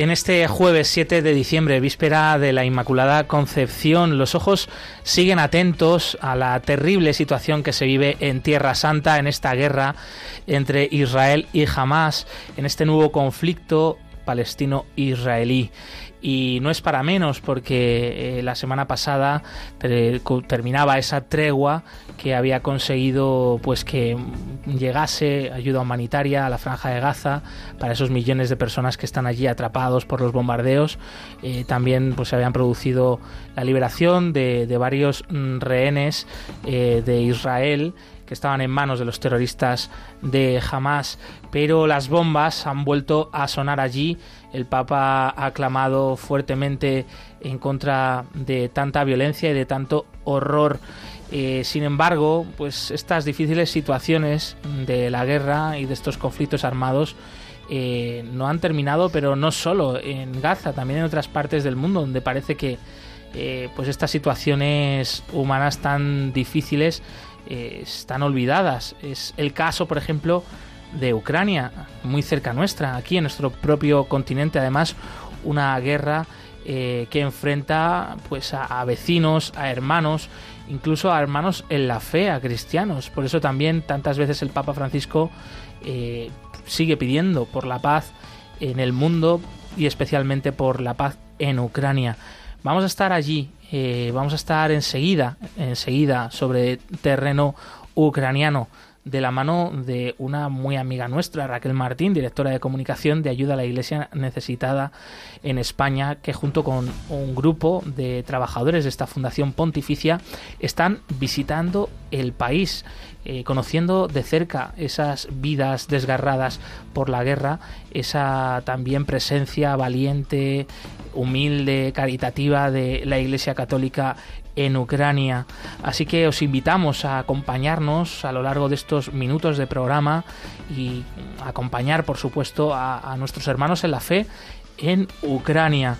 En este jueves 7 de diciembre, víspera de la Inmaculada Concepción, los ojos siguen atentos a la terrible situación que se vive en Tierra Santa, en esta guerra entre Israel y Hamas, en este nuevo conflicto palestino-israelí y no es para menos porque eh, la semana pasada terminaba esa tregua que había conseguido pues que llegase ayuda humanitaria a la franja de Gaza para esos millones de personas que están allí atrapados por los bombardeos. Eh, también pues se habían producido la liberación de, varios mm, rehenes eh, de Israel que estaban en manos de los terroristas de Hamas, pero las bombas han vuelto a sonar allí. El Papa ha clamado fuertemente en contra de tanta violencia y de tanto horror. Eh, sin embargo, pues estas difíciles situaciones de la guerra y de estos conflictos armados eh, no han terminado, pero no solo en Gaza, también en otras partes del mundo, donde parece que eh, pues estas situaciones humanas tan difíciles están olvidadas. Es el caso, por ejemplo, de Ucrania, muy cerca nuestra, aquí en nuestro propio continente, además, una guerra eh, que enfrenta pues a, vecinos, a hermanos, incluso a hermanos en la fe, a cristianos. Por eso también tantas veces el Papa Francisco eh, sigue pidiendo por la paz en el mundo y especialmente por la paz en Ucrania. Vamos a estar allí eh, vamos a estar enseguida, enseguida sobre terreno ucraniano de la mano de una muy amiga nuestra, Raquel Martín, directora de comunicación de ayuda a la Iglesia necesitada en España, que junto con un grupo de trabajadores de esta Fundación Pontificia están visitando el país, eh, conociendo de cerca esas vidas desgarradas por la guerra, esa también presencia valiente, humilde, caritativa de la Iglesia Católica en Ucrania. Así que os invitamos a acompañarnos a lo largo de estos minutos de programa y acompañar, por supuesto, a, nuestros hermanos en la fe en Ucrania.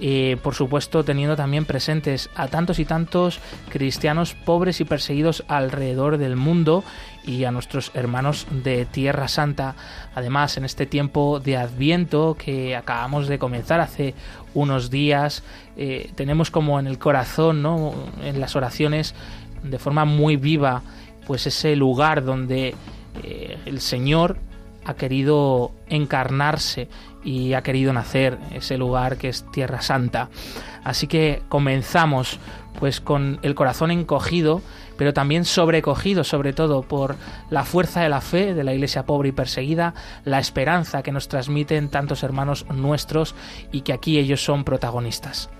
Eh, por supuesto teniendo también presentes a tantos y tantos cristianos pobres y perseguidos alrededor del mundo y a nuestros hermanos de Tierra Santa. Además, en este tiempo de Adviento que acabamos de comenzar hace unos días, eh, tenemos como en el corazón, ¿no? en las oraciones, de forma muy viva, pues ese lugar donde eh, el Señor ha querido encarnarse y ha querido nacer, ese lugar que es Tierra Santa. Así que comenzamos pues con el corazón encogido, pero también sobrecogido sobre todo por la fuerza de la fe de la iglesia pobre y perseguida, la esperanza que nos transmiten tantos hermanos nuestros y que aquí ellos son protagonistas.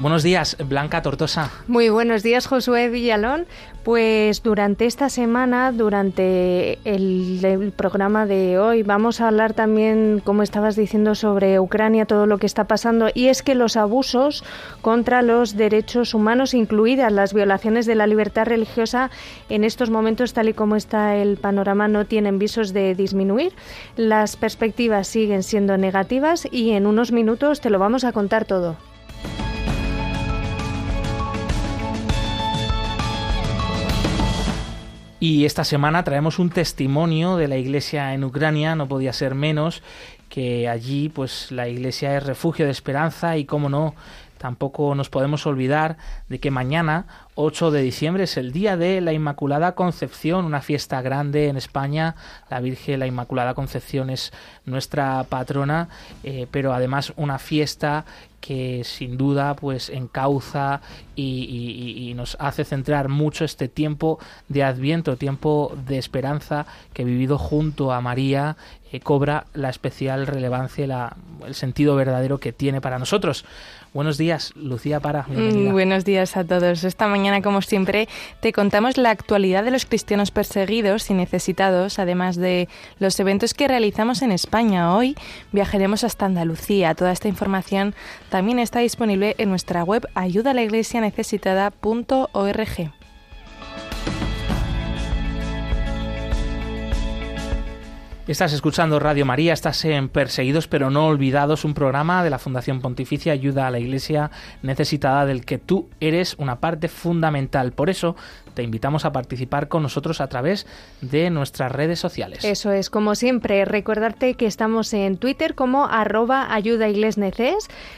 Buenos días, Blanca Tortosa. Muy buenos días, Josué Villalón. Pues durante esta semana, durante el, programa de hoy, vamos a hablar también, como estabas diciendo, sobre Ucrania, todo lo que está pasando. Y es que los abusos contra los derechos humanos, incluidas las violaciones de la libertad religiosa, en estos momentos, tal y como está el panorama, no tienen visos de disminuir. Las perspectivas siguen siendo negativas y en unos minutos te lo vamos a contar todo. Y esta semana traemos un testimonio de la iglesia en Ucrania, no podía ser menos, que allí pues la iglesia es refugio de esperanza y cómo no, tampoco nos podemos olvidar de que mañana 8 de diciembre es el día de la Inmaculada Concepción, una fiesta grande en España. La Virgen, la Inmaculada Concepción es nuestra patrona, eh, pero además una fiesta que sin duda pues encauza y, nos hace centrar mucho este tiempo de adviento, tiempo de esperanza que vivido junto a María eh, cobra la especial relevancia y el sentido verdadero que tiene para nosotros. Buenos días, Lucía Para. Mm, buenos días a todos. Esta mañana, como siempre, te contamos la actualidad de los cristianos perseguidos y necesitados, además de los eventos que realizamos en España. Hoy viajaremos hasta Andalucía. Toda esta información También está disponible en nuestra web ayudalaiglesianecesitada.org. Estás escuchando Radio María, estás en Perseguidos pero no olvidados, un programa de la Fundación Pontificia Ayuda a la Iglesia necesitada del que tú eres una parte fundamental. Por eso te invitamos a participar con nosotros a través de nuestras redes sociales. Eso es, como siempre, recordarte que estamos en Twitter como arroba ayuda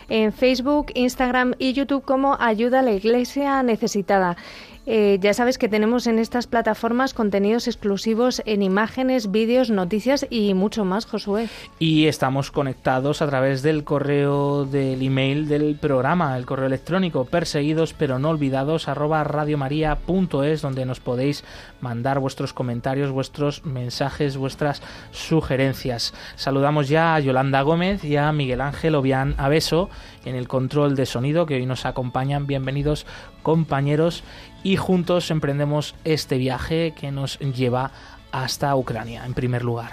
en Facebook, Instagram y YouTube como ayuda a la iglesia necesitada. Eh, ya sabes que tenemos en estas plataformas contenidos exclusivos en imágenes, vídeos, noticias y mucho más, Josué. Y estamos conectados a través del correo del email del programa, el correo electrónico perseguidos pero no olvidados radiomaria.es donde nos podéis mandar vuestros comentarios, vuestros mensajes, vuestras sugerencias. Saludamos ya a Yolanda Gómez y a Miguel Ángel Obián Abeso en el control de sonido que hoy nos acompañan. Bienvenidos compañeros y juntos emprendemos este viaje que nos lleva hasta Ucrania en primer lugar.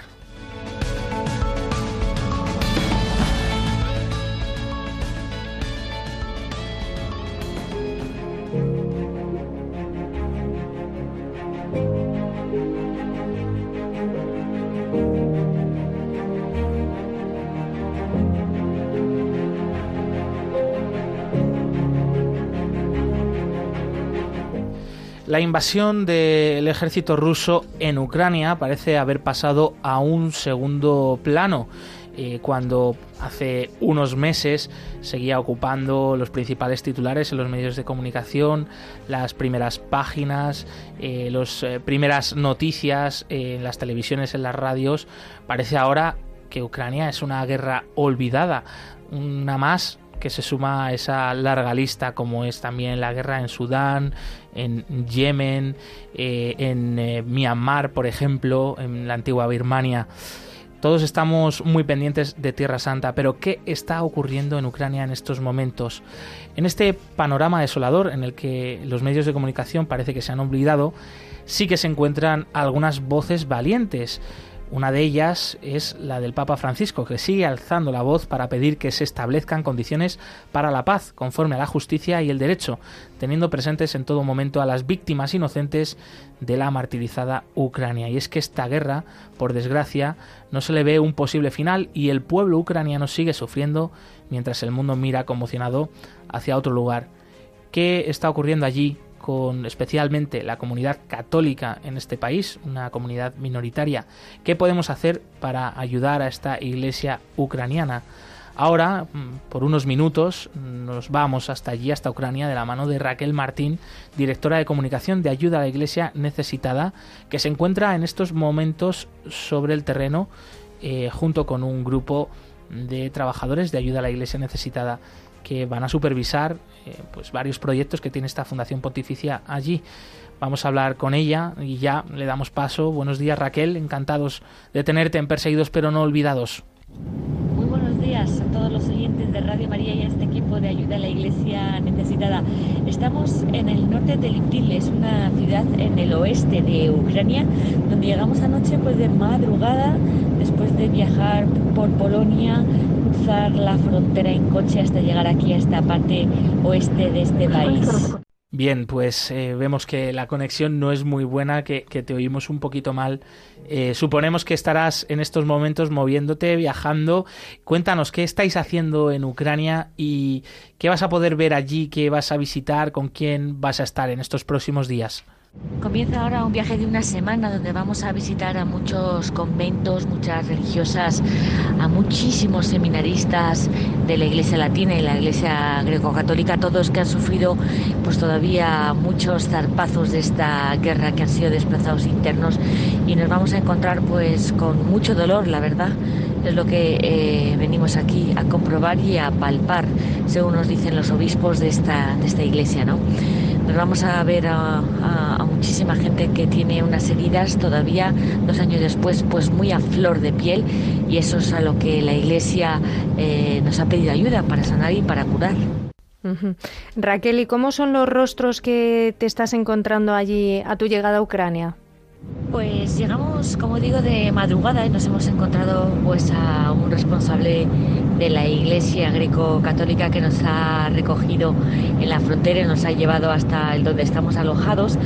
La invasión del ejército ruso en Ucrania parece haber pasado a un segundo plano. Eh, cuando hace unos meses seguía ocupando los principales titulares en los medios de comunicación, las primeras páginas, eh, las eh, primeras noticias en las televisiones, en las radios, parece ahora que Ucrania es una guerra olvidada, una más que se suma a esa larga lista como es también la guerra en Sudán, en Yemen, eh, en eh, Myanmar, por ejemplo, en la antigua Birmania. Todos estamos muy pendientes de Tierra Santa, pero ¿qué está ocurriendo en Ucrania en estos momentos? En este panorama desolador en el que los medios de comunicación parece que se han olvidado, sí que se encuentran algunas voces valientes una de ellas es la del Papa Francisco, que sigue alzando la voz para pedir que se establezcan condiciones para la paz, conforme a la justicia y el derecho, teniendo presentes en todo momento a las víctimas inocentes de la martirizada Ucrania. Y es que esta guerra, por desgracia, no se le ve un posible final y el pueblo ucraniano sigue sufriendo mientras el mundo mira conmocionado hacia otro lugar. ¿Qué está ocurriendo allí? Con especialmente la comunidad católica en este país, una comunidad minoritaria. ¿Qué podemos hacer para ayudar a esta iglesia ucraniana? Ahora, mm, por unos minutos, nos vamos hasta allí, hasta Ucrania, de la mano de Raquel Martín, directora de comunicación de ayuda a la Iglesia necesitada, que se encuentra en estos momentos sobre el terreno eh, junto con un grupo de trabajadores de ayuda a la Iglesia necesitada que van a supervisar eh, pues varios proyectos que tiene esta Fundación Pontificia allí. Vamos a hablar con ella y ya le damos paso. Buenos días Raquel, encantados de tenerte en Perseguidos pero no olvidados. Muy buenos días a todos los oyentes de Radio María y a este equipo de ayuda a la Iglesia necesitada. Estamos en el norte de Liptil, es una ciudad en el oeste de Ucrania, donde llegamos anoche pues de madrugada después de viajar por Polonia, cruzar la frontera en coche hasta llegar aquí a esta parte oeste de este país. Bien, pues eh, vemos que la conexión no es muy buena, que, te oímos un poquito mal. Eh, suponemos que estarás en estos momentos moviéndote, viajando. Cuéntanos qué estáis haciendo en Ucrania y qué vas a poder ver allí, qué vas a visitar, con quién vas a estar en estos próximos días. Comienza ahora un viaje de una semana donde vamos a visitar a muchos conventos, muchas religiosas, a muchísimos seminaristas de la Iglesia Latina y la Iglesia Greco-Católica, todos que han sufrido pues todavía muchos zarpazos de esta guerra que han sido desplazados internos y nos vamos a encontrar pues con mucho dolor, la verdad. Es lo que eh, venimos aquí a comprobar y a palpar, según nos dicen los obispos de esta, de esta iglesia, ¿no? Nos vamos a ver a, muchísima gente que tiene unas heridas todavía dos años después, pues muy a flor de piel, y eso es a lo que la Iglesia eh, nos ha pedido ayuda para sanar y para curar. Raquel, ¿y cómo son los rostros que te estás encontrando allí a tu llegada a Ucrania? Pues llegamos, como digo, de madrugada y nos hemos encontrado pues a un responsable de la Iglesia greco-católica que nos ha recogido en la frontera y nos ha llevado hasta el donde estamos alojados.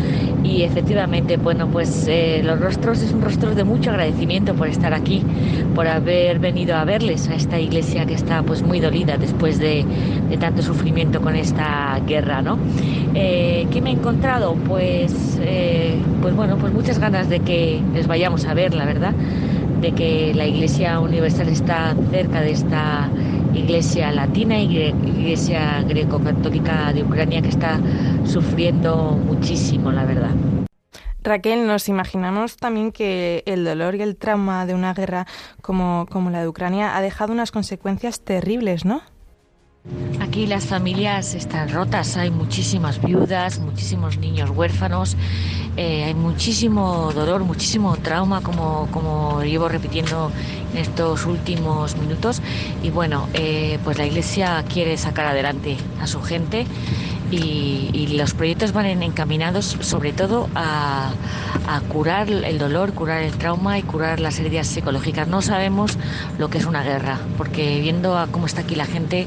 Y efectivamente, bueno, pues eh, los rostros es un rostro de mucho agradecimiento por estar aquí, por haber venido a verles a esta iglesia que está pues muy dolida después de, tanto sufrimiento con esta guerra, ¿no? Eh, ¿Qué me he encontrado? Pues, eh, pues bueno, pues muchas de que les vayamos a ver, la verdad de que la Iglesia Universal está cerca de esta Iglesia Latina y Iglesia Greco-Católica de Ucrania que está sufriendo muchísimo, la verdad. Raquel, nos imaginamos también que el dolor y el trauma de una guerra como, como la de Ucrania ha dejado unas consecuencias terribles, ¿no? Aquí las familias están rotas, hay muchísimas viudas, muchísimos niños huérfanos, eh, hay muchísimo dolor, muchísimo trauma, como, como llevo repitiendo en estos últimos minutos. Y bueno, eh, pues la Iglesia quiere sacar adelante a su gente y, los proyectos van encaminados sobre todo a, curar el dolor, curar el trauma y curar las heridas psicológicas. No sabemos lo que es una guerra, porque viendo cómo está aquí la gente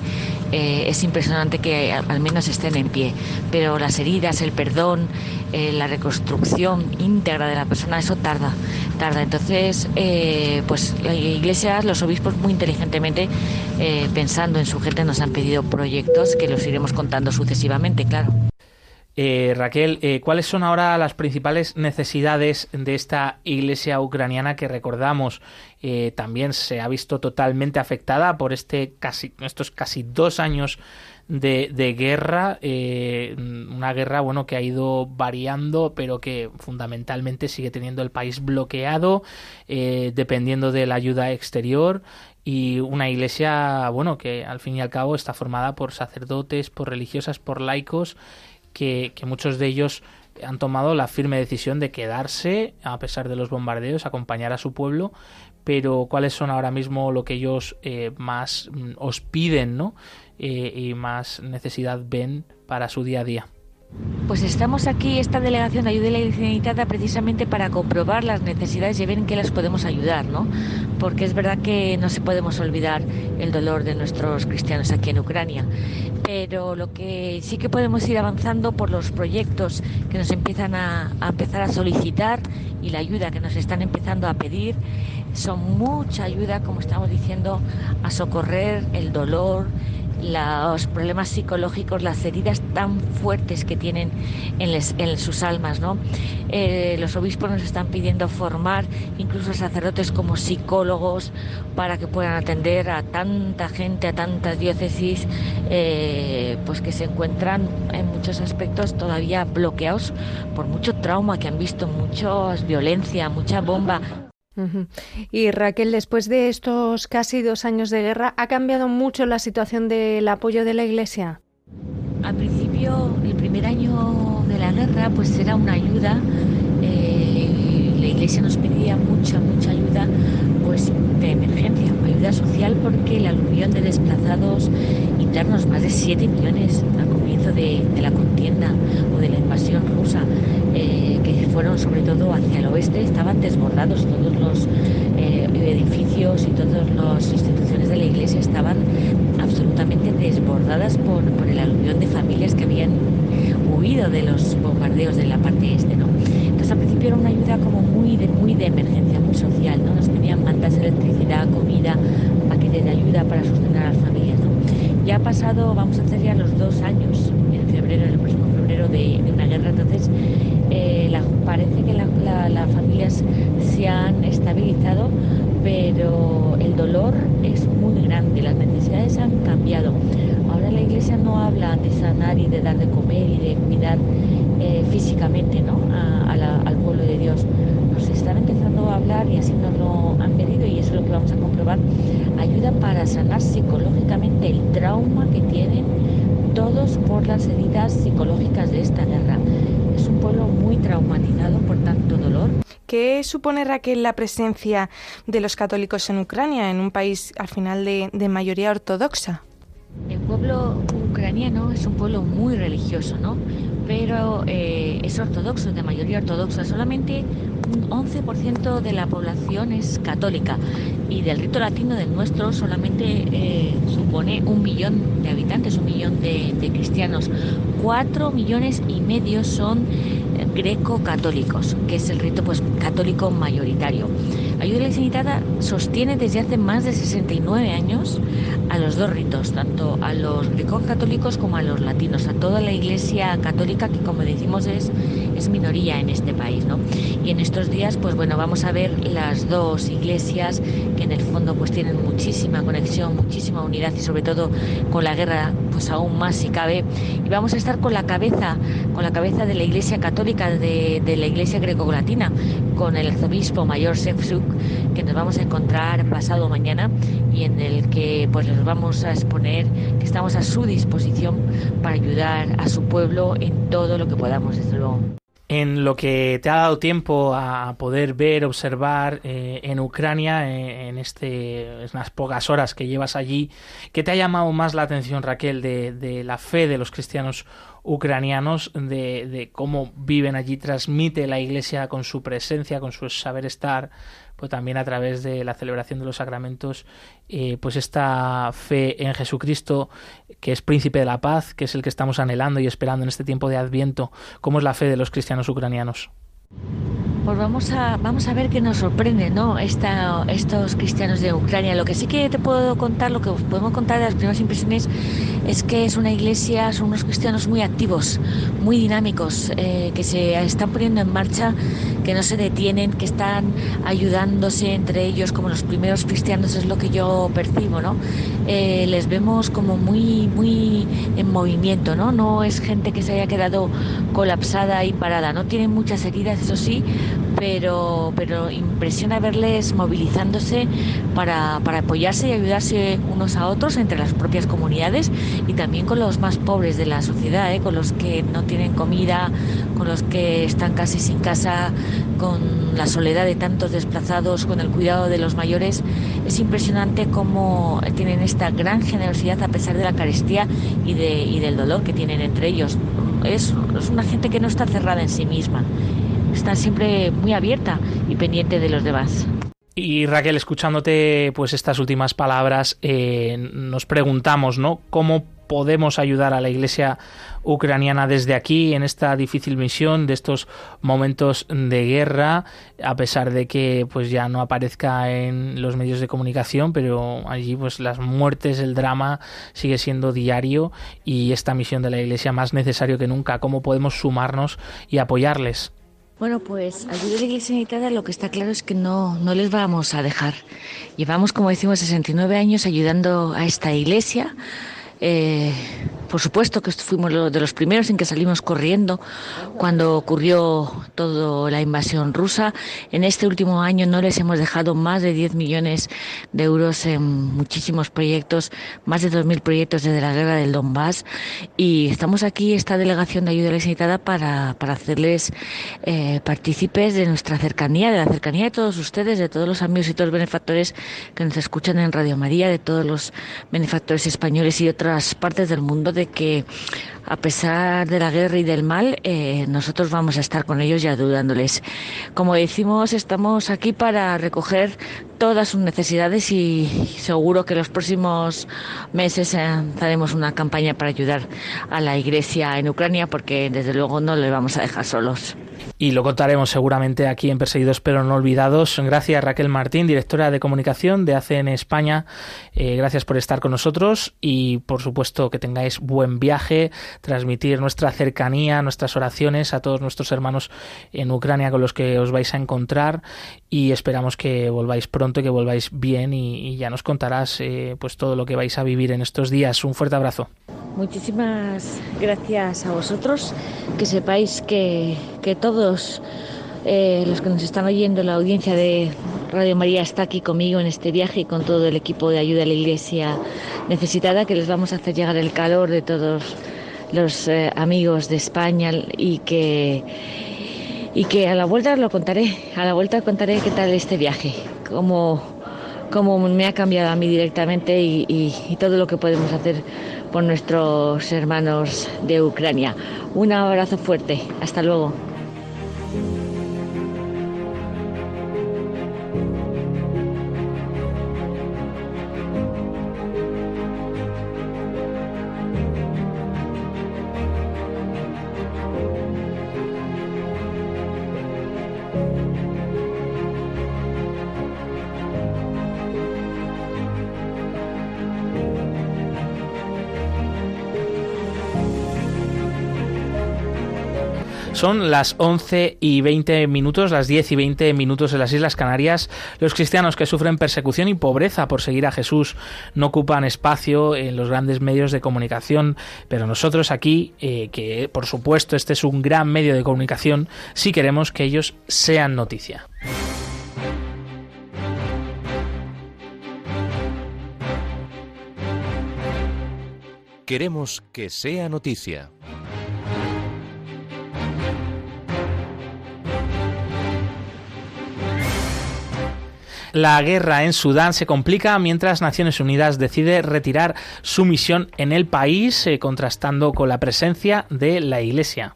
eh, es impresionante que al menos estén en pie, pero las heridas, el perdón, eh, la reconstrucción íntegra de la persona, eso tarda, tarda. Entonces, eh, pues las iglesias, los obispos muy inteligentemente, pensando en su gente, nos han pedido proyectos que los iremos contando sucesivamente claro. Eh, Raquel, eh, ¿cuáles son ahora las principales necesidades de esta iglesia ucraniana que recordamos eh, también se ha visto totalmente afectada por este casi, estos casi dos años de, guerra? una guerra bueno que ha ido variando, pero que fundamentalmente sigue teniendo el país bloqueado, dependiendo de la ayuda exterior y una iglesia, bueno, que al fin y al cabo está formada por sacerdotes, por religiosas, por laicos, que, muchos de ellos han tomado la firme decisión de quedarse a pesar de los bombardeos, acompañar a su pueblo, pero cuáles son ahora mismo lo que ellos eh, más mm, os piden, ¿no? Eh, y más necesidad ven para su día a día. Pues estamos aquí, esta delegación de ayuda Iglesia precisamente para comprobar las necesidades y ver en qué las podemos ayudar, ¿no? Porque es verdad que no se podemos olvidar el dolor de nuestros cristianos aquí en Ucrania. Pero lo que sí que podemos ir avanzando por los proyectos que nos empiezan a empezar a solicitar y la ayuda que nos están empezando a pedir son mucha ayuda, como estamos diciendo, a socorrer el dolor, los problemas psicológicos, las heridas tan fuertes que tienen en, sus almas. ¿no? Eh, los obispos nos están pidiendo formar incluso sacerdotes como psicólogos para que puedan atender a tanta gente, a tantas diócesis, eh, pues que se encuentran en muchos aspectos todavía bloqueados por mucho trauma que han visto, mucha violencia, mucha bomba. Y Raquel, después de estos casi dos años de guerra, ¿ha cambiado mucho la situación del apoyo de la Iglesia? Al principio, el primer año de la guerra, pues era una ayuda. La Iglesia nos pedía mucha, mucha ayuda, pues de emergencia, ayuda social, porque la aluvión de desplazados internos, más de 7 millones al comienzo de, la contienda o de la invasión rusa, eh, que fueron sobre todo hacia el oeste, estaban desbordados todos los eh, edificios y todas las instituciones de la iglesia estaban absolutamente desbordadas por, el aluvión de familias que habían huido de los bombardeos de la parte este, ¿no? Entonces al principio era como muy de, muy de emergencia, muy social, ¿no? Nos pedían mantas, electricidad, comida, paquetes de ayuda para sostener a las familias, Ya ha pasado, vamos a hacer ya los dos años, en febrero, el próximo febrero de, de una guerra, entonces eh, parece que las familias se han estabilizado, pero el dolor es muy grande, las necesidades han cambiado. Ahora la iglesia no habla de sanar y de dar de comer y de cuidar eh, físicamente ¿no? De Dios. Nos están empezando a hablar y así nos lo han pedido y eso es lo que vamos a comprobar. Ayuda para sanar psicológicamente el trauma que tienen todos por las heridas psicológicas de esta guerra. Es un pueblo muy traumatizado por tanto dolor. ¿Qué supone Raquel la presencia de los católicos en Ucrania, en un país al final de, mayoría ortodoxa? El pueblo ucraniano es un pueblo muy religioso, ¿no? Pero eh, es ortodoxo, de mayoría ortodoxa. Solamente un 11% de la población es católica y del rito latino del nuestro solamente eh, supone un millón de habitantes, un millón de, de cristianos. Cuatro millones y medio son greco-católicos, que es el rito pues, católico mayoritario. Ayuda Ilimitada sostiene desde hace más de 69 años a los dos ritos, tanto a los greco-católicos como a los latinos, a toda la Iglesia católica que, como decimos, es, es minoría en este país. ¿no? Y en estos días, pues bueno, vamos a ver las dos iglesias que en el fondo pues tienen muchísima conexión, muchísima unidad y sobre todo con la guerra, pues aún más si cabe. Y vamos a estar con la cabeza, con la cabeza de la Iglesia católica, de, de la Iglesia greco-latina, con el arzobispo mayor Sefsuk que nos vamos a encontrar pasado mañana y en el que pues les vamos a exponer que estamos a su disposición para ayudar a su pueblo en todo lo que podamos, desde luego. En lo que te ha dado tiempo a poder ver, observar eh, en Ucrania, eh, en este, en unas pocas horas que llevas allí, ¿qué te ha llamado más la atención, Raquel, de, de la fe de los cristianos ucranianos, de, de, cómo viven allí, transmite la Iglesia con su presencia, con su saber estar, pues también a través de la celebración de los sacramentos, eh, pues esta fe en Jesucristo, que es príncipe de la paz, que es el que estamos anhelando y esperando en este tiempo de Adviento, ¿cómo es la fe de los cristianos ucranianos? Pues vamos a, vamos a ver qué nos sorprende, ¿no? Esta, estos cristianos de Ucrania. Lo que sí que te puedo contar, lo que os podemos contar de las primeras impresiones, es que es una iglesia, son unos cristianos muy activos, muy dinámicos, eh, que se están poniendo en marcha, que no se detienen, que están ayudándose entre ellos, como los primeros cristianos, es lo que yo percibo, ¿no? Eh, les vemos como muy, muy en movimiento, ¿no? No es gente que se haya quedado colapsada y parada, no tienen muchas heridas, eso sí, pero, pero impresiona verles movilizándose para, para, apoyarse y ayudarse unos a otros entre las propias comunidades y también con los más pobres de la sociedad, ¿eh? con los que no tienen comida, con los que están casi sin casa, con la soledad de tantos desplazados, con el cuidado de los mayores. Es impresionante cómo tienen esta gran generosidad a pesar de la carestía y, de, y del dolor que tienen entre ellos. Es, es una gente que no está cerrada en sí misma está siempre muy abierta y pendiente de los demás. Y Raquel, escuchándote pues estas últimas palabras, eh, nos preguntamos, ¿no? ¿Cómo podemos ayudar a la Iglesia ucraniana desde aquí en esta difícil misión de estos momentos de guerra, a pesar de que pues ya no aparezca en los medios de comunicación, pero allí pues las muertes, el drama sigue siendo diario y esta misión de la Iglesia más necesario que nunca. ¿Cómo podemos sumarnos y apoyarles? Bueno, pues ayuda a la Iglesia Unitada lo que está claro es que no, no les vamos a dejar. Llevamos, como decimos, 69 años ayudando a esta iglesia. Eh, por supuesto que fuimos de los primeros en que salimos corriendo cuando ocurrió toda la invasión rusa. En este último año no les hemos dejado más de 10 millones de euros en muchísimos proyectos, más de 2.000 proyectos desde la guerra del Donbass. Y estamos aquí, esta delegación de ayuda necesitada, para, para hacerles eh, partícipes de nuestra cercanía, de la cercanía de todos ustedes, de todos los amigos y todos los benefactores que nos escuchan en Radio María, de todos los benefactores españoles y otras partes del mundo de que a pesar de la guerra y del mal, eh, nosotros vamos a estar con ellos y ayudándoles. Como decimos, estamos aquí para recoger todas sus necesidades y seguro que los próximos meses haremos una campaña para ayudar a la iglesia en Ucrania porque desde luego no le vamos a dejar solos y lo contaremos seguramente aquí en Perseguidos pero no olvidados. Gracias Raquel Martín, directora de comunicación de ACN España. Eh, gracias por estar con nosotros y por supuesto que tengáis buen viaje, transmitir nuestra cercanía, nuestras oraciones a todos nuestros hermanos en Ucrania con los que os vais a encontrar y esperamos que volváis pronto, que volváis bien y, y ya nos contarás eh, pues todo lo que vais a vivir en estos días. Un fuerte abrazo. Muchísimas gracias a vosotros, que sepáis que, que todos eh, los que nos están oyendo, la audiencia de Radio María está aquí conmigo en este viaje y con todo el equipo de ayuda a la Iglesia necesitada, que les vamos a hacer llegar el calor de todos los eh, amigos de España y que y que a la vuelta lo contaré, a la vuelta contaré qué tal este viaje, cómo, cómo me ha cambiado a mí directamente y, todo lo que podemos hacer por nuestros hermanos de Ucrania. Un abrazo fuerte. Hasta luego. Son las 11 y 20 minutos, las 10 y 20 minutos en las Islas Canarias. Los cristianos que sufren persecución y pobreza por seguir a Jesús no ocupan espacio en los grandes medios de comunicación, pero nosotros aquí, eh, que por supuesto este es un gran medio de comunicación, sí queremos que ellos sean noticia. Queremos que sea noticia. La guerra en Sudán se complica mientras Naciones Unidas decide retirar su misión en el país, eh, contrastando con la presencia de la Iglesia.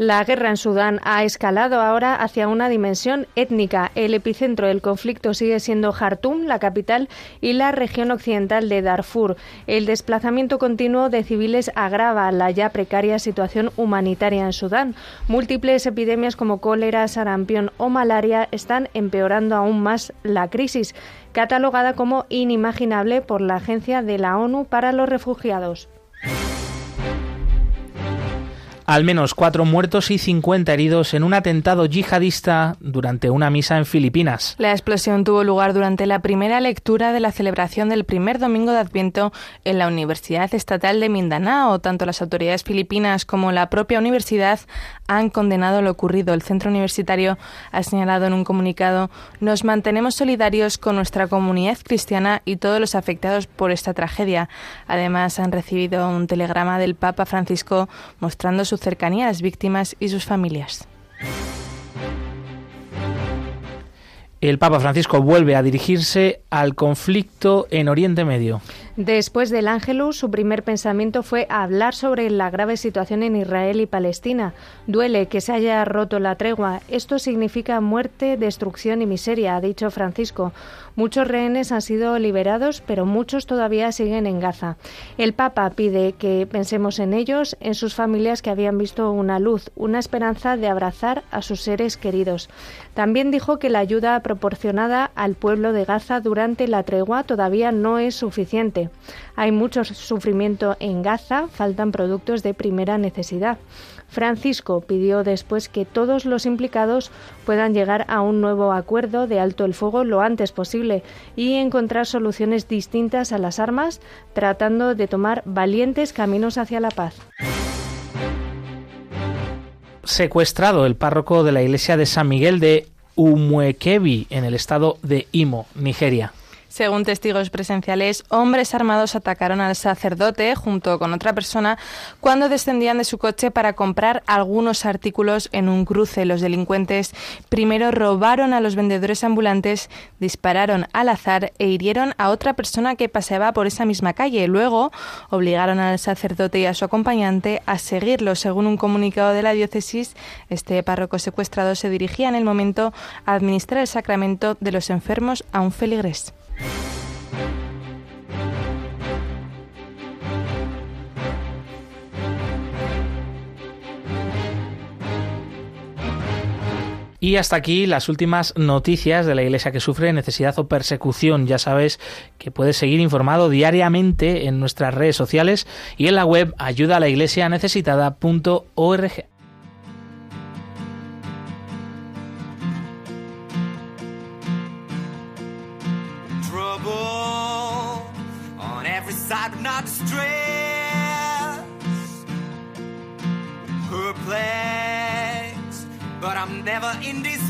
La guerra en Sudán ha escalado ahora hacia una dimensión étnica. El epicentro del conflicto sigue siendo Jartum, la capital, y la región occidental de Darfur. El desplazamiento continuo de civiles agrava la ya precaria situación humanitaria en Sudán. Múltiples epidemias como cólera, sarampión o malaria están empeorando aún más la crisis, catalogada como inimaginable por la Agencia de la ONU para los Refugiados. Al menos cuatro muertos y 50 heridos en un atentado yihadista durante una misa en Filipinas. La explosión tuvo lugar durante la primera lectura de la celebración del primer domingo de Adviento en la Universidad Estatal de Mindanao. Tanto las autoridades filipinas como la propia universidad han condenado lo ocurrido. El centro universitario ha señalado en un comunicado nos mantenemos solidarios con nuestra comunidad cristiana y todos los afectados por esta tragedia. Además, han recibido un telegrama del Papa Francisco mostrando su cercanía a las víctimas y sus familias. El Papa Francisco vuelve a dirigirse al conflicto en Oriente Medio. Después del Ángelus, su primer pensamiento fue hablar sobre la grave situación en Israel y Palestina. Duele que se haya roto la tregua. Esto significa muerte, destrucción y miseria, ha dicho Francisco. Muchos rehenes han sido liberados, pero muchos todavía siguen en Gaza. El Papa pide que pensemos en ellos, en sus familias que habían visto una luz, una esperanza de abrazar a sus seres queridos. También dijo que la ayuda proporcionada al pueblo de Gaza durante la tregua todavía no es suficiente. Hay mucho sufrimiento en Gaza, faltan productos de primera necesidad. Francisco pidió después que todos los implicados puedan llegar a un nuevo acuerdo de alto el fuego lo antes posible y encontrar soluciones distintas a las armas, tratando de tomar valientes caminos hacia la paz. Secuestrado el párroco de la iglesia de San Miguel de Umuekebi en el estado de Imo, Nigeria. Según testigos presenciales, hombres armados atacaron al sacerdote junto con otra persona cuando descendían de su coche para comprar algunos artículos en un cruce. Los delincuentes primero robaron a los vendedores ambulantes, dispararon al azar e hirieron a otra persona que paseaba por esa misma calle. Luego obligaron al sacerdote y a su acompañante a seguirlo. Según un comunicado de la diócesis, este párroco secuestrado se dirigía en el momento a administrar el sacramento de los enfermos a un feligrés. Y hasta aquí las últimas noticias de la Iglesia que sufre necesidad o persecución. Ya sabes que puedes seguir informado diariamente en nuestras redes sociales y en la web ayuda a la iglesia necesitada.org. but I'm never in despair.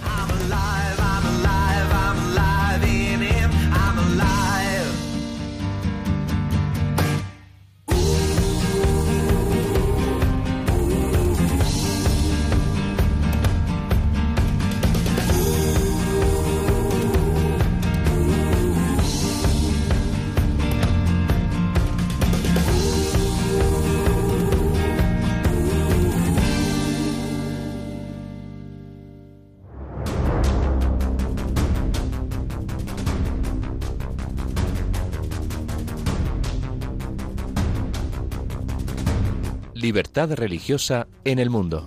Religiosa en el mundo.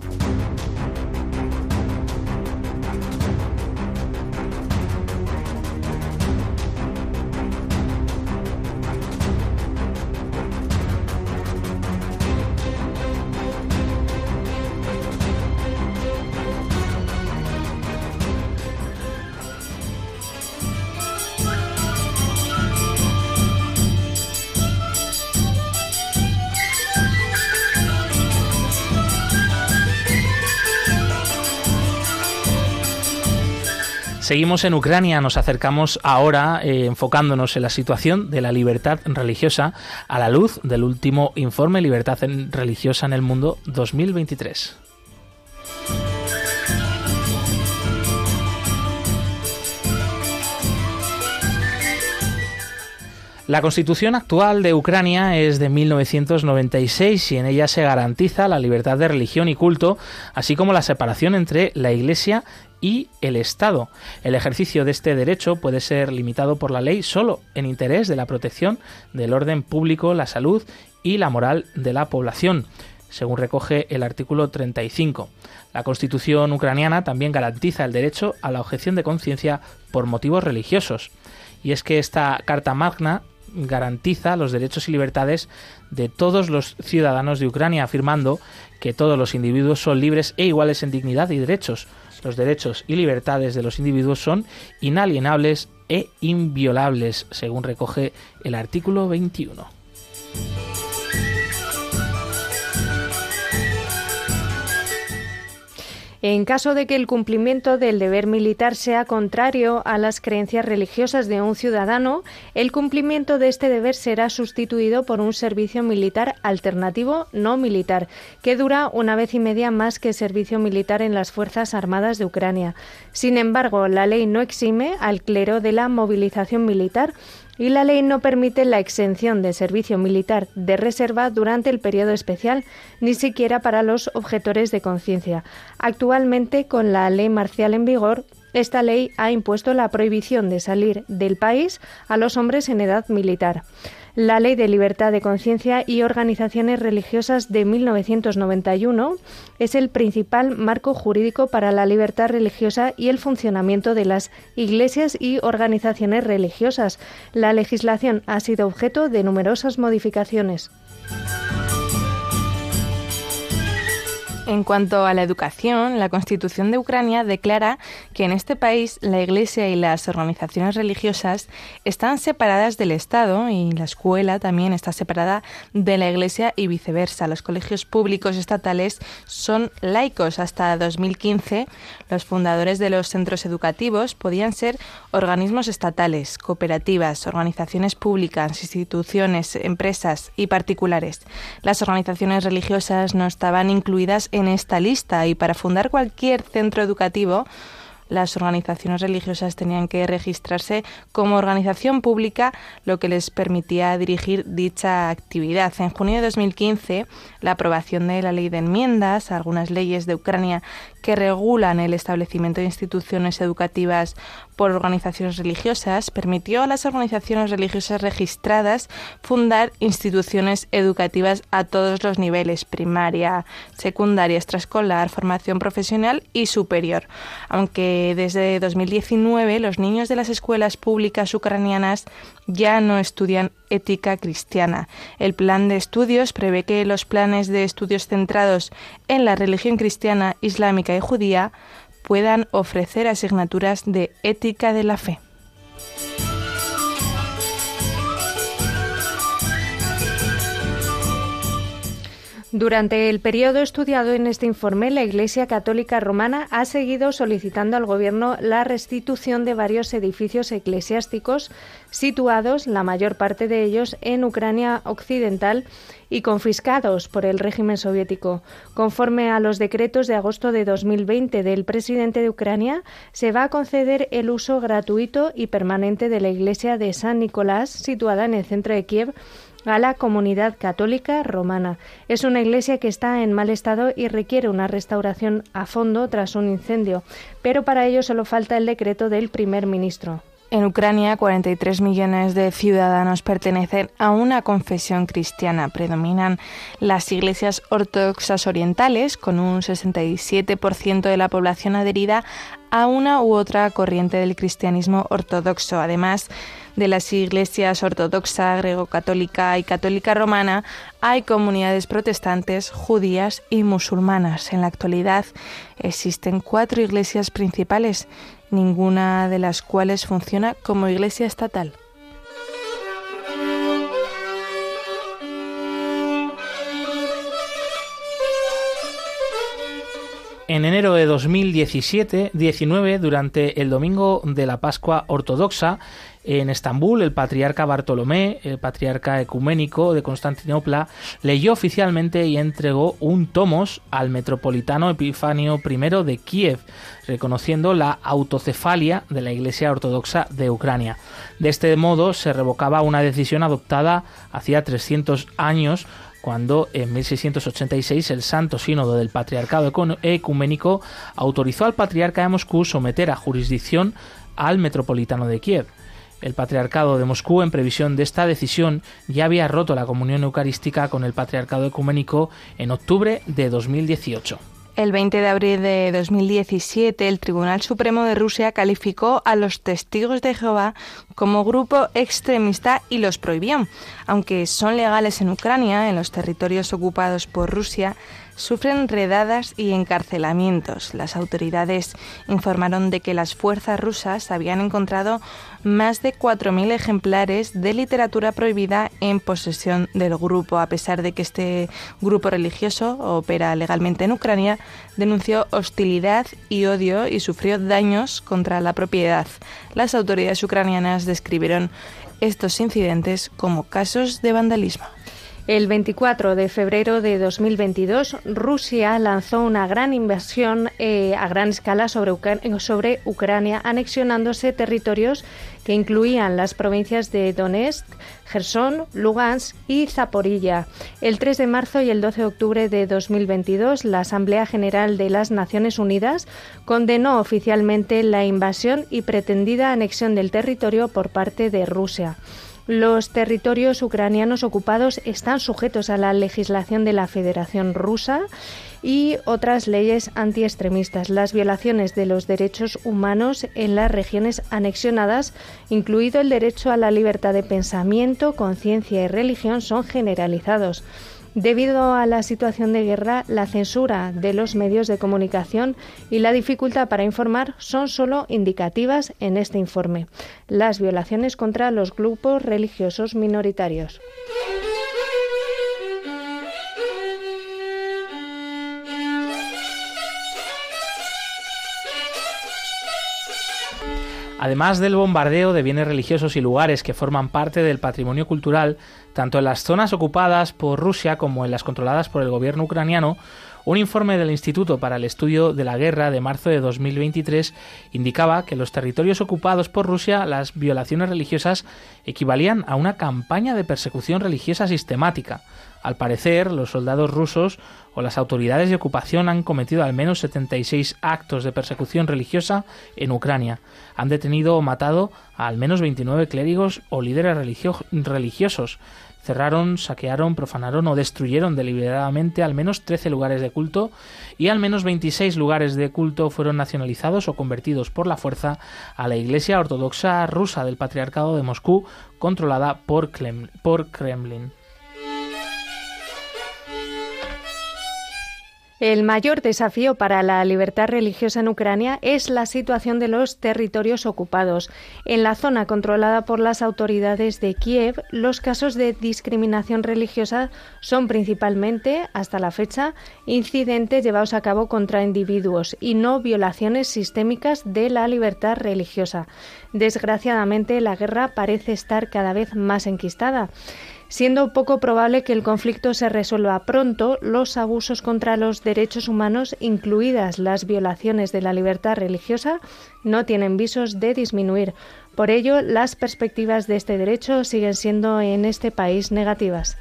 Seguimos en Ucrania, nos acercamos ahora eh, enfocándonos en la situación de la libertad religiosa a la luz del último informe Libertad religiosa en el mundo 2023. La constitución actual de Ucrania es de 1996 y en ella se garantiza la libertad de religión y culto, así como la separación entre la Iglesia y el Estado. El ejercicio de este derecho puede ser limitado por la ley solo en interés de la protección del orden público, la salud y la moral de la población según recoge el artículo 35. La Constitución ucraniana también garantiza el derecho a la objeción de conciencia por motivos religiosos. Y es que esta Carta Magna garantiza los derechos y libertades de todos los ciudadanos de Ucrania, afirmando que todos los individuos son libres e iguales en dignidad y derechos. Los derechos y libertades de los individuos son inalienables e inviolables, según recoge el artículo 21. En caso de que el cumplimiento del deber militar sea contrario a las creencias religiosas de un ciudadano, el cumplimiento de este deber será sustituido por un servicio militar alternativo no militar, que dura una vez y media más que servicio militar en las Fuerzas Armadas de Ucrania. Sin embargo, la ley no exime al clero de la movilización militar y la ley no permite la exención de servicio militar de reserva durante el periodo especial, ni siquiera para los objetores de conciencia. Actualmente, con la ley marcial en vigor, esta ley ha impuesto la prohibición de salir del país a los hombres en edad militar la Ley de Libertad de Conciencia y Organizaciones Religiosas de 1991 es el principal marco jurídico para la libertad religiosa y el funcionamiento de las iglesias y organizaciones religiosas. La legislación ha sido objeto de numerosas modificaciones. En cuanto a la educación, la Constitución de Ucrania declara que en este país la Iglesia y las organizaciones religiosas están separadas del Estado y la escuela también está separada de la Iglesia y viceversa. Los colegios públicos estatales son laicos. Hasta 2015, los fundadores de los centros educativos podían ser organismos estatales, cooperativas, organizaciones públicas, instituciones, empresas y particulares. Las organizaciones religiosas no estaban incluidas en esta lista y para fundar cualquier centro educativo las organizaciones religiosas tenían que registrarse como organización pública, lo que les permitía dirigir dicha actividad. En junio de 2015, la aprobación de la ley de enmiendas a algunas leyes de Ucrania que regulan el establecimiento de instituciones educativas por organizaciones religiosas permitió a las organizaciones religiosas registradas fundar instituciones educativas a todos los niveles, primaria, secundaria, extraescolar, formación profesional y superior. Aunque desde 2019 los niños de las escuelas públicas ucranianas ya no estudian ética cristiana. El plan de estudios prevé que los planes de estudios centrados en la religión cristiana, islámica y judía puedan ofrecer asignaturas de ética de la fe. Durante el periodo estudiado en este informe, la Iglesia Católica Romana ha seguido solicitando al Gobierno la restitución de varios edificios eclesiásticos situados, la mayor parte de ellos, en Ucrania Occidental y confiscados por el régimen soviético. Conforme a los decretos de agosto de 2020 del presidente de Ucrania, se va a conceder el uso gratuito y permanente de la iglesia de San Nicolás, situada en el centro de Kiev, a la comunidad católica romana. Es una iglesia que está en mal estado y requiere una restauración a fondo tras un incendio, pero para ello solo falta el decreto del primer ministro. En Ucrania, 43 millones de ciudadanos pertenecen a una confesión cristiana. Predominan las iglesias ortodoxas orientales, con un 67% de la población adherida a una u otra corriente del cristianismo ortodoxo. Además, de las iglesias ortodoxa, greco-católica y católica romana, hay comunidades protestantes, judías y musulmanas. En la actualidad existen cuatro iglesias principales, ninguna de las cuales funciona como iglesia estatal. En enero de 2017-19, durante el domingo de la Pascua Ortodoxa, en Estambul, el patriarca Bartolomé, el patriarca ecuménico de Constantinopla, leyó oficialmente y entregó un tomos al metropolitano Epifanio I de Kiev, reconociendo la autocefalia de la Iglesia Ortodoxa de Ucrania. De este modo se revocaba una decisión adoptada hacía 300 años cuando en 1686 el Santo Sínodo del Patriarcado Ecuménico autorizó al patriarca de Moscú someter a jurisdicción al metropolitano de Kiev. El Patriarcado de Moscú, en previsión de esta decisión, ya había roto la comunión eucarística con el Patriarcado Ecuménico en octubre de 2018. El 20 de abril de 2017, el Tribunal Supremo de Rusia calificó a los testigos de Jehová como grupo extremista y los prohibió. Aunque son legales en Ucrania, en los territorios ocupados por Rusia, sufren redadas y encarcelamientos. Las autoridades informaron de que las fuerzas rusas habían encontrado más de 4.000 ejemplares de literatura prohibida en posesión del grupo, a pesar de que este grupo religioso opera legalmente en Ucrania, denunció hostilidad y odio y sufrió daños contra la propiedad. Las autoridades ucranianas describieron estos incidentes como casos de vandalismo. El 24 de febrero de 2022, Rusia lanzó una gran invasión eh, a gran escala sobre, Ucrania, anexionándose territorios que incluían las provincias de Donetsk, Gerson, Lugansk y Zaporilla. El 3 de marzo y el 12 de octubre de 2022, la Asamblea General de las Naciones Unidas condenó oficialmente la invasión y pretendida anexión del territorio por parte de Rusia. Los territorios ucranianos ocupados están sujetos a la legislación de la Federación Rusa y otras leyes antiextremistas. Las violaciones de los derechos humanos en las regiones anexionadas, incluido el derecho a la libertad de pensamiento, conciencia y religión, son generalizados. Debido a la situación de guerra, la censura de los medios de comunicación y la dificultad para informar son solo indicativas en este informe. Las violaciones contra los grupos religiosos minoritarios. Además del bombardeo de bienes religiosos y lugares que forman parte del patrimonio cultural, tanto en las zonas ocupadas por Rusia como en las controladas por el gobierno ucraniano, un informe del Instituto para el Estudio de la Guerra de marzo de 2023 indicaba que en los territorios ocupados por Rusia las violaciones religiosas equivalían a una campaña de persecución religiosa sistemática. Al parecer, los soldados rusos o las autoridades de ocupación han cometido al menos 76 actos de persecución religiosa en Ucrania. Han detenido o matado a al menos 29 clérigos o líderes religiosos. Cerraron, saquearon, profanaron o destruyeron deliberadamente al menos 13 lugares de culto y al menos 26 lugares de culto fueron nacionalizados o convertidos por la fuerza a la Iglesia Ortodoxa rusa del Patriarcado de Moscú, controlada por, Kremlin. El mayor desafío para la libertad religiosa en Ucrania es la situación de los territorios ocupados. En la zona controlada por las autoridades de Kiev, los casos de discriminación religiosa son principalmente, hasta la fecha, incidentes llevados a cabo contra individuos y no violaciones sistémicas de la libertad religiosa. Desgraciadamente, la guerra parece estar cada vez más enquistada. Siendo poco probable que el conflicto se resuelva pronto, los abusos contra los derechos humanos, incluidas las violaciones de la libertad religiosa, no tienen visos de disminuir. Por ello, las perspectivas de este derecho siguen siendo en este país negativas.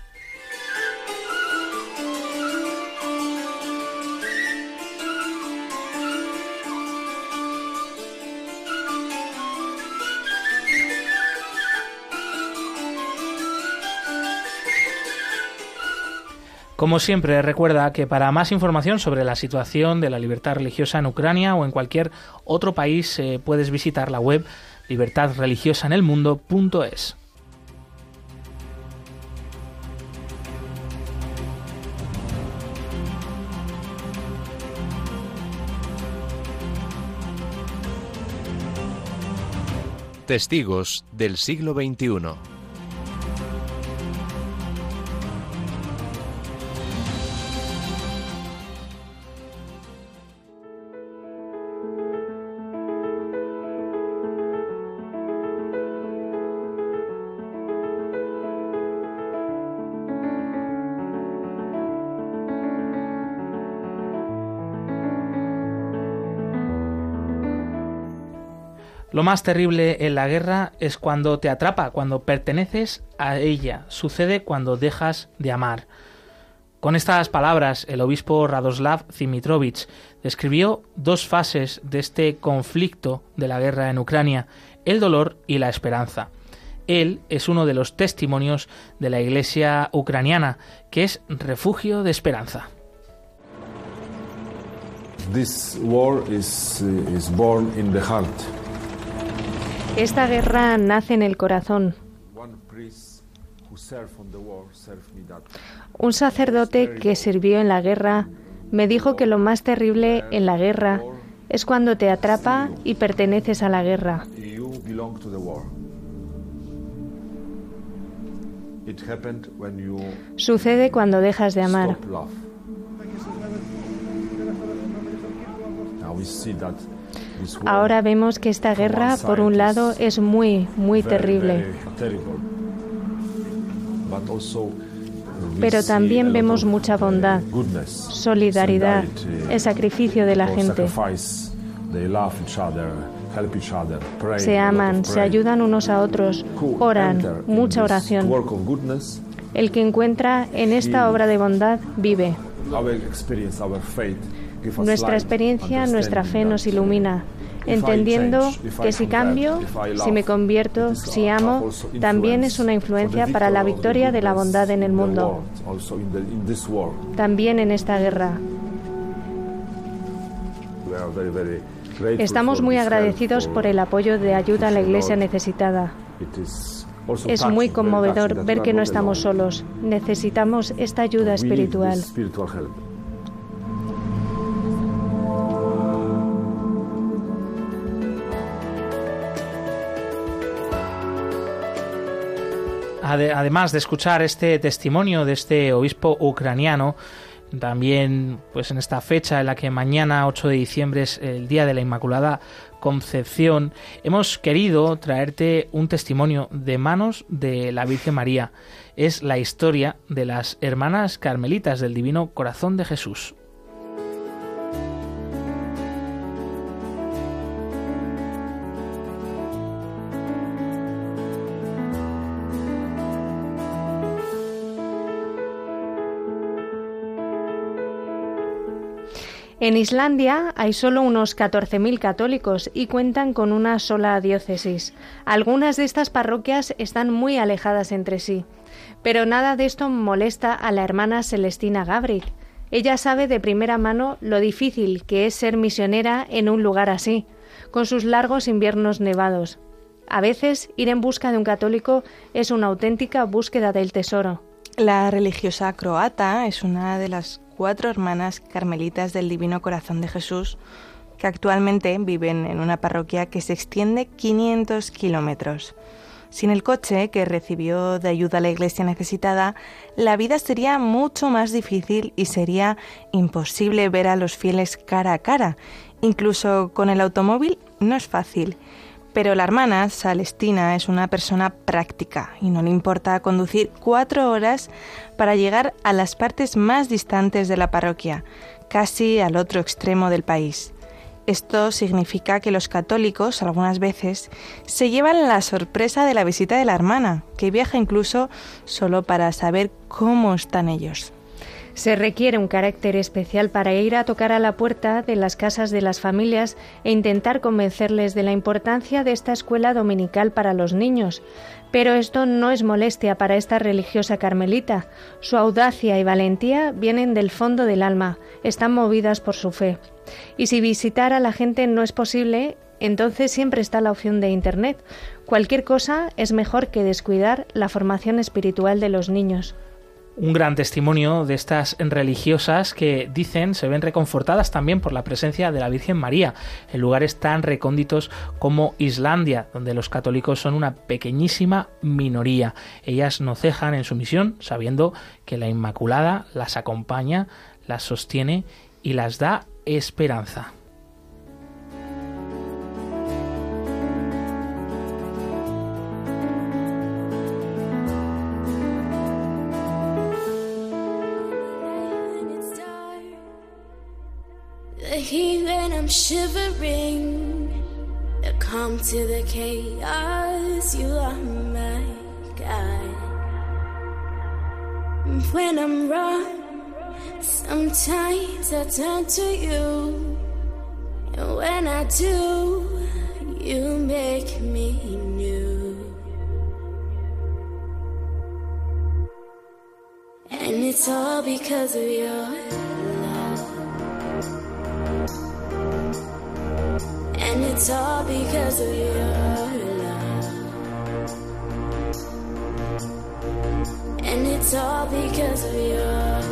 Como siempre, recuerda que para más información sobre la situación de la libertad religiosa en Ucrania o en cualquier otro país eh, puedes visitar la web libertadreligiosaenelmundo.es. Testigos del siglo XXI. Lo más terrible en la guerra es cuando te atrapa, cuando perteneces a ella. Sucede cuando dejas de amar. Con estas palabras, el obispo Radoslav Zimitrovich describió dos fases de este conflicto de la guerra en Ucrania, el dolor y la esperanza. Él es uno de los testimonios de la Iglesia ucraniana, que es refugio de esperanza. This war is, born in the heart. Esta guerra nace en el corazón. Un sacerdote que sirvió en la guerra me dijo que lo más terrible en la guerra es cuando te atrapa y perteneces a la guerra. Sucede cuando dejas de amar. Ahora vemos que esta guerra, por un lado, es muy, muy terrible. Pero también vemos mucha bondad, solidaridad, el sacrificio de la gente. Se aman, se ayudan unos a otros, oran, mucha oración. El que encuentra en esta obra de bondad vive. Nuestra experiencia, nuestra fe nos ilumina, entendiendo que si cambio, si me convierto, si amo, también es una influencia para la victoria de la bondad en el mundo, también en esta guerra. Estamos muy agradecidos por el apoyo de ayuda a la Iglesia necesitada. Es muy conmovedor ver que no estamos solos. Necesitamos esta ayuda espiritual. Además de escuchar este testimonio de este obispo ucraniano, también pues en esta fecha en la que mañana 8 de diciembre es el día de la Inmaculada Concepción, hemos querido traerte un testimonio de manos de la Virgen María. Es la historia de las hermanas carmelitas del Divino Corazón de Jesús. En Islandia hay solo unos 14.000 católicos y cuentan con una sola diócesis. Algunas de estas parroquias están muy alejadas entre sí. Pero nada de esto molesta a la hermana Celestina Gabriel. Ella sabe de primera mano lo difícil que es ser misionera en un lugar así, con sus largos inviernos nevados. A veces ir en busca de un católico es una auténtica búsqueda del tesoro. La religiosa croata es una de las cuatro hermanas carmelitas del Divino Corazón de Jesús que actualmente viven en una parroquia que se extiende 500 kilómetros. Sin el coche que recibió de ayuda a la iglesia necesitada, la vida sería mucho más difícil y sería imposible ver a los fieles cara a cara. Incluso con el automóvil no es fácil. Pero la hermana, Celestina, es una persona práctica y no le importa conducir cuatro horas para llegar a las partes más distantes de la parroquia, casi al otro extremo del país. Esto significa que los católicos algunas veces se llevan la sorpresa de la visita de la hermana, que viaja incluso solo para saber cómo están ellos. Se requiere un carácter especial para ir a tocar a la puerta de las casas de las familias e intentar convencerles de la importancia de esta escuela dominical para los niños. Pero esto no es molestia para esta religiosa carmelita. Su audacia y valentía vienen del fondo del alma, están movidas por su fe. Y si visitar a la gente no es posible, entonces siempre está la opción de Internet. Cualquier cosa es mejor que descuidar la formación espiritual de los niños un gran testimonio de estas religiosas que dicen se ven reconfortadas también por la presencia de la Virgen María en lugares tan recónditos como Islandia, donde los católicos son una pequeñísima minoría. Ellas no cejan en su misión sabiendo que la Inmaculada las acompaña, las sostiene y las da esperanza. When I'm shivering. Come to the chaos, you are my guide. When I'm wrong, sometimes I turn to you. And when I do, you make me new. And it's all because of your And it's all because of your love. And it's all because of your love.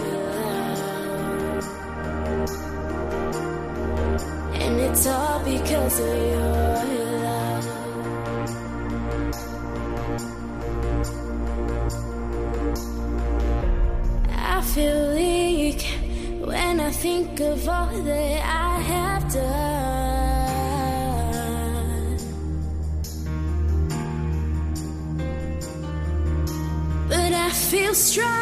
And it's all because of your love. Think of all that I have done. But I feel strong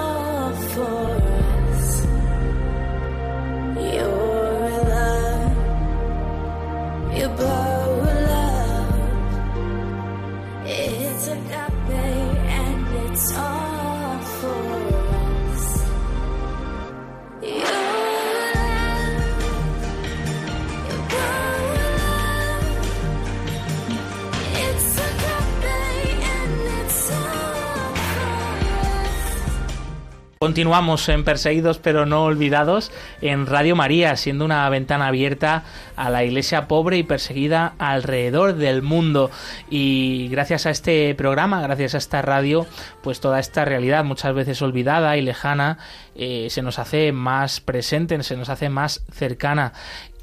Continuamos en Perseguidos pero no olvidados en Radio María, siendo una ventana abierta a la iglesia pobre y perseguida alrededor del mundo. Y gracias a este programa, gracias a esta radio, pues toda esta realidad muchas veces olvidada y lejana eh, se nos hace más presente, se nos hace más cercana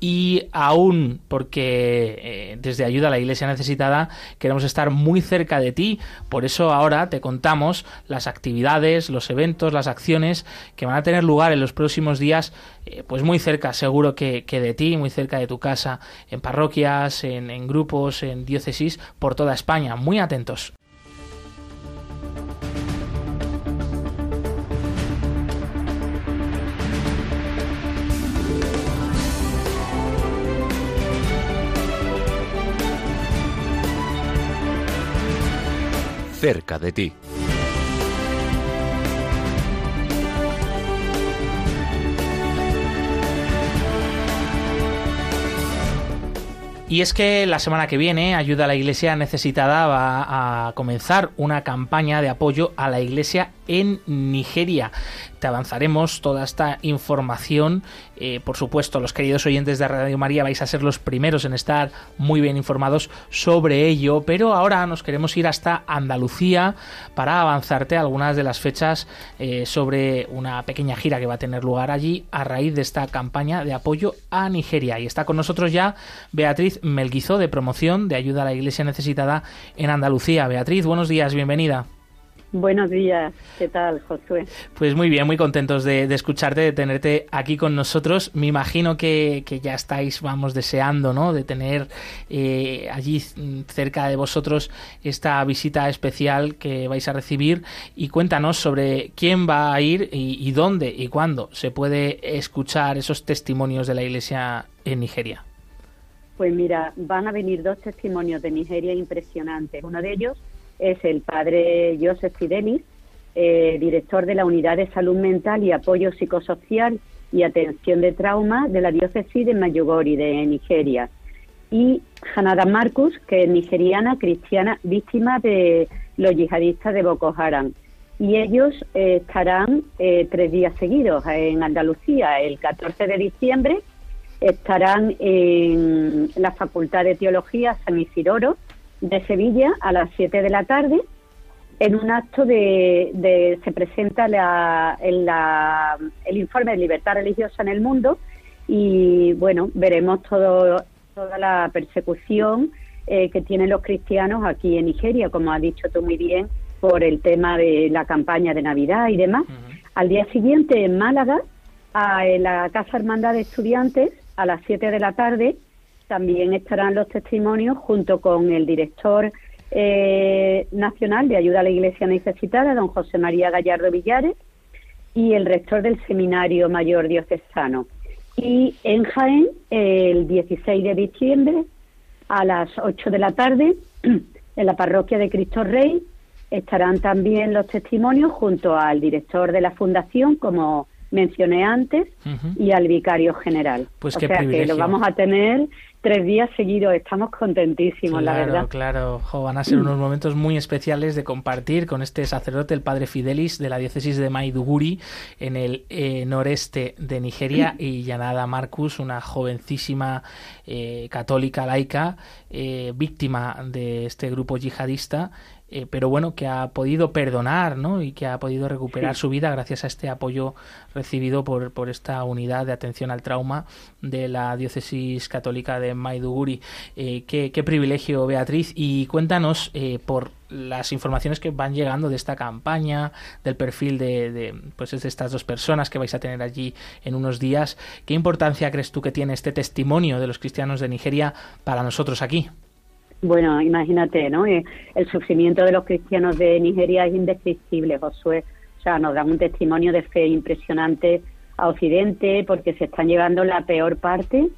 y aún porque eh, desde Ayuda a la Iglesia Necesitada queremos estar muy cerca de ti. Por eso ahora te contamos las actividades, los eventos, las acciones que van a tener lugar en los próximos días, eh, pues muy cerca seguro que, de ti, muy cerca de tu casa, en parroquias, en grupos, en diócesis, por toda España. Muy atentos. Cerca de ti. Y es que la semana que viene Ayuda a la Iglesia Necesitada va a comenzar una campaña de apoyo a la Iglesia en Nigeria te avanzaremos toda esta información. Eh, por supuesto, los queridos oyentes de Radio María vais a ser los primeros en estar muy bien informados sobre ello, pero ahora nos queremos ir hasta Andalucía para avanzarte algunas de las fechas eh, sobre una pequeña gira que va a tener lugar allí a raíz de esta campaña de apoyo a Nigeria. Y está con nosotros ya Beatriz Melguizo de promoción de ayuda a la Iglesia necesitada en Andalucía. Beatriz, buenos días, bienvenida. Buenos días, ¿qué tal, Josué? Pues muy bien, muy contentos de, escucharte, de tenerte aquí con nosotros. Me imagino que, ya estáis, vamos, deseando, ¿no? De tener eh, allí cerca de vosotros esta visita especial que vais a recibir. Y cuéntanos sobre quién va a ir y, y dónde y cuándo se puede escuchar esos testimonios de la Iglesia en Nigeria. Pues mira, van a venir dos testimonios de Nigeria impresionantes. Uno de ellos es el padre Joseph Fidelis, eh, director de la Unidad de Salud Mental y Apoyo Psicosocial y Atención de Trauma de la diócesis de Mayugori, de Nigeria. Y Hanada Marcus, que es nigeriana, cristiana, víctima de los yihadistas de Boko Haram. Y ellos eh, estarán eh, tres días seguidos en Andalucía. El 14 de diciembre estarán en la Facultad de Teología San Isidoro de Sevilla a las 7 de la tarde. En un acto de, se presenta la, el informe de libertad religiosa en el mundo y bueno veremos todo toda la persecución eh, que tienen los cristianos aquí en Nigeria como has dicho tú muy bien por el tema de la campaña de Navidad y demás. Al día siguiente en Málaga en la Casa Hermandad de Estudiantes a las 7 de la tarde también estarán los testimonios junto con el director eh, nacional de ayuda a la Iglesia necesitada, don José María Gallardo Villares, y el rector del Seminario Mayor Diocesano. Y en Jaén, el 16 de diciembre, a las 8 de la tarde, en la parroquia de Cristo Rey, estarán también los testimonios junto al director de la Fundación, como mencioné antes, y al vicario general. Pues o sea que lo vamos a tener tres días seguidos. Estamos contentísimos, la verdad. Claro, claro. van a ser unos momentos muy especiales de compartir con este sacerdote, el padre Fidelis, de la diócesis de Maiduguri, en el eh, noreste de Nigeria, y Yanada Marcus, una jovencísima eh, católica laica, eh, víctima de este grupo yihadista eh, pero bueno, que ha podido perdonar ¿no? y que ha podido recuperar su vida gracias a este apoyo recibido por, por esta unidad de atención al trauma de la diócesis católica de Maiduguri. Eh, qué, privilegio, Beatriz. Y cuéntanos eh, por las informaciones que van llegando de esta campaña, del perfil de, de, pues de estas dos personas que vais a tener allí en unos días. ¿Qué importancia crees tú que tiene este testimonio de los cristianos de Nigeria para nosotros aquí? Bueno, imagínate, ¿no? Eh, el sufrimiento de los cristianos de Nigeria es indescriptible, Josué. O sea, nos dan un testimonio de fe impresionante a Occidente porque se están llevando la peor parte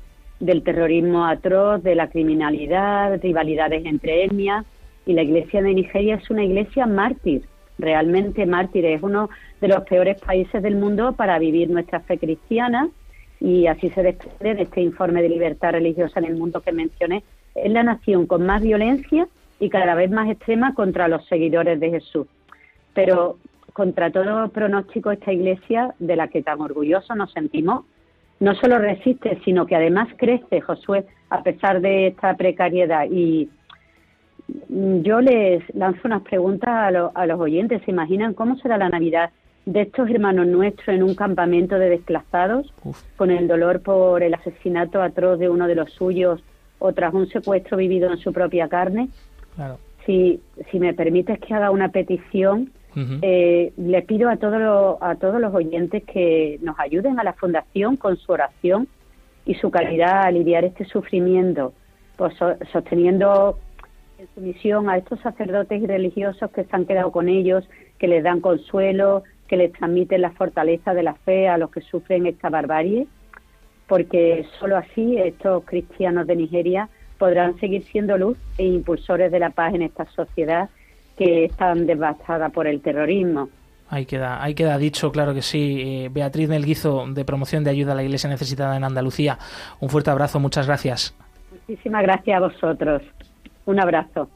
del terrorismo atroz, de la criminalidad, rivalidades entre etnias. Y la iglesia de Nigeria es una iglesia mártir, realmente mártir. Es uno de los peores países del mundo para vivir nuestra fe cristiana. Y así se desprende de este informe de libertad religiosa en el mundo que mencioné es la nación con más violencia y cada vez más extrema contra los seguidores de Jesús. Pero contra todo pronóstico esta iglesia, de la que tan orgullosos nos sentimos, no solo resiste, sino que además crece, Josué, a pesar de esta precariedad. Y yo les lanzo unas preguntas a, a los oyentes. ¿Se imaginan cómo será la Navidad de estos hermanos nuestros en un campamento de desplazados, con el dolor por el asesinato atroz de uno de los suyos o tras un secuestro vivido en su propia carne? Si, si me permites que haga una petición, eh, le pido a todos, los, a todos los oyentes que nos ayuden a la Fundación con su oración y su calidad a aliviar este sufrimiento, pues sosteniendo en su misión a estos sacerdotes y religiosos que se han quedado con ellos, que les dan consuelo, que les transmiten la fortaleza de la fe a los que sufren esta barbarie, porque solo así estos cristianos de Nigeria podrán seguir siendo luz e impulsores de la paz en esta sociedad que está devastada por el terrorismo. Ahí queda, ahí queda dicho, claro que sí. Eh, Beatriz Melguizo, de Promoción de Ayuda a la Iglesia Necesitada en Andalucía. Un fuerte abrazo, muchas gracias. Muchísimas gracias a vosotros. Un abrazo.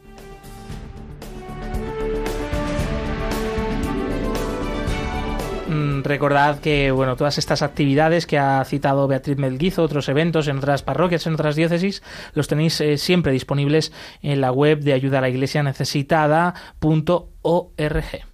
Recordad que bueno, todas estas actividades que ha citado Beatriz Melguizo, otros eventos en otras parroquias, en otras diócesis, los tenéis eh, siempre disponibles en la web de ayuda a la iglesia necesitada.org.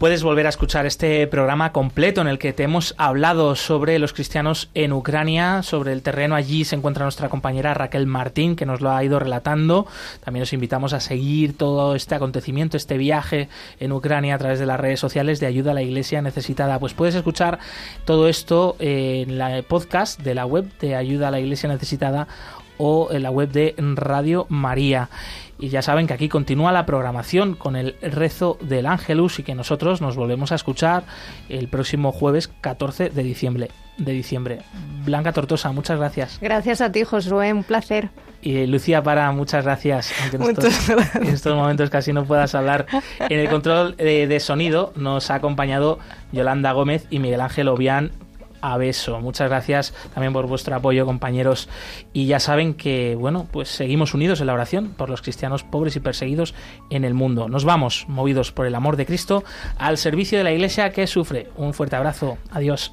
Puedes volver a escuchar este programa completo en el que te hemos hablado sobre los cristianos en Ucrania, sobre el terreno. Allí se encuentra nuestra compañera Raquel Martín, que nos lo ha ido relatando. También os invitamos a seguir todo este acontecimiento, este viaje en Ucrania a través de las redes sociales de ayuda a la iglesia necesitada. Pues puedes escuchar todo esto en la podcast de la web de ayuda a la iglesia necesitada o en la web de Radio María. Y ya saben que aquí continúa la programación con el rezo del Ángelus y que nosotros nos volvemos a escuchar el próximo jueves 14 de diciembre. De diciembre. Blanca Tortosa, muchas gracias. Gracias a ti, Josué, un placer. Y Lucía Para, muchas gracias. Aunque en estos, momentos casi no puedas hablar. En el control de, de sonido nos ha acompañado Yolanda Gómez y Miguel Ángel Obián a beso. Muchas gracias también por vuestro apoyo, compañeros. Y ya saben que, bueno, pues seguimos unidos en la oración por los cristianos pobres y perseguidos en el mundo. Nos vamos, movidos por el amor de Cristo, al servicio de la Iglesia que sufre. Un fuerte abrazo. Adiós.